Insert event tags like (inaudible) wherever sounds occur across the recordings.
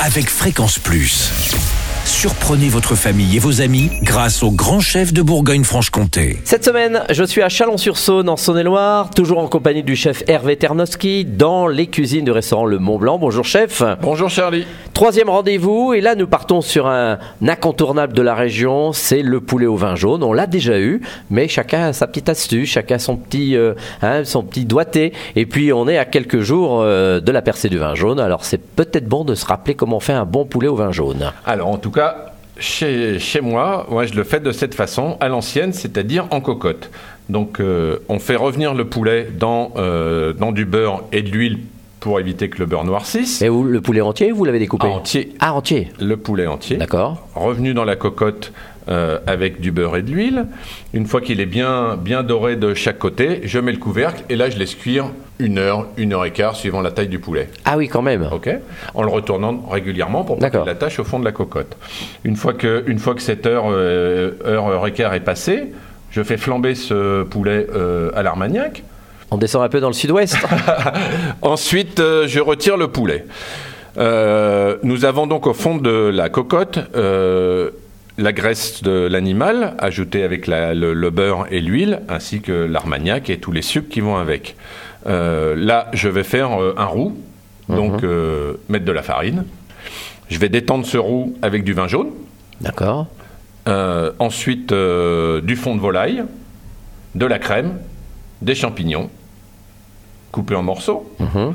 avec Fréquence Plus. Surprenez votre famille et vos amis grâce au grand chef de Bourgogne-Franche-Comté. Cette semaine, je suis à Chalon-sur-Saône, en Saône-et-Loire, toujours en compagnie du chef Hervé Ternowski, dans les cuisines du restaurant Le Mont Blanc. Bonjour chef. Bonjour Charlie. Troisième rendez-vous, et là nous partons sur un incontournable de la région, c'est le poulet au vin jaune. On l'a déjà eu, mais chacun a sa petite astuce, chacun son petit, euh, hein, doigté. Et puis on est à quelques jours euh, de la percée du vin jaune, alors c'est peut-être bon de se rappeler comment on fait un bon poulet au vin jaune. Alors en tout cas, chez, moi, je le fais de cette façon, à l'ancienne, c'est-à-dire en cocotte. Donc euh, on fait revenir le poulet dans du beurre et de l'huile pour éviter que le beurre noircisse. Et vous, le poulet entier, vous l'avez découpé Entier. Ah, entier. Le poulet entier. D'accord. Revenu dans la cocotte euh, avec du beurre et de l'huile. Une fois qu'il est bien, bien doré de chaque côté, je mets le couvercle et là je laisse cuire une heure, une heure et quart suivant la taille du poulet. Ah oui, quand même. Ok, en le retournant régulièrement pour qu'il l'attache au fond de la cocotte. Une fois que, une fois que cette heure, euh, heure, heure et quart est passée, je fais flamber ce poulet euh, à l'armagnac. On descend un peu dans le sud-ouest. (laughs) Ensuite, euh, je retire le poulet. Euh, nous avons donc au fond de la cocotte euh, la graisse de l'animal ajoutée avec la- le, le beurre et l'huile, ainsi que l'armagnac et tous les sucres qui vont avec. Là, je vais faire un roux, donc euh, mettre de la farine. Je vais détendre ce roux avec du vin jaune. D'accord. Ensuite, du fond de volaille, de la crème, des champignons coupés en morceaux, Mhm.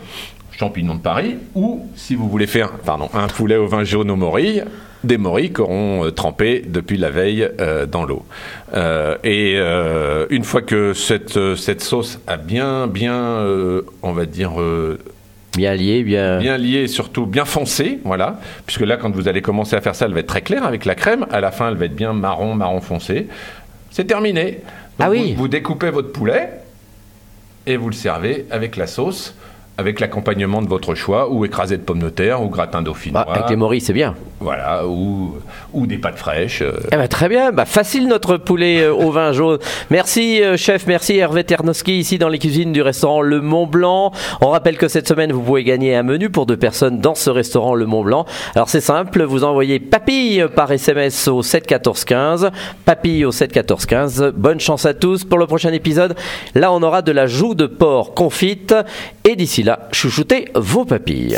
champignons de Paris, ou si vous voulez faire pardon, un poulet au vin jaune aux morilles, des morilles qui auront euh, trempé depuis la veille euh, dans l'eau. Euh, et euh, une fois que cette, cette sauce a bien, bien, on va dire, Bien lié, bien. bien lié surtout bien foncé, voilà. Puisque là, quand vous allez commencer à faire ça, elle va être très claire avec la crème. À la fin, elle va être bien marron, marron foncé. C'est terminé. Donc, Ah oui. Vous, vous découpez votre poulet et vous le servez avec la sauce, avec l'accompagnement de votre choix, ou écrasé de pommes de terre, ou gratin dauphinois. Bah, avec les morilles, c'est bien. Voilà, ou, ou des pâtes fraîches. euh, Eh ben, très bien, bah, facile notre poulet euh, au vin jaune. Merci euh, chef, merci Hervé Ternowski ici dans les cuisines du restaurant Le Mont Blanc. On rappelle que cette semaine vous pouvez gagner un menu pour deux personnes dans ce restaurant Le Mont Blanc. Alors c'est simple, vous envoyez papille par SMS au 7 14 15, papille au 7 14 15. Bonne chance à tous pour le prochain épisode. Là on aura de la joue de porc confite et d'ici là chouchoutez vos papilles.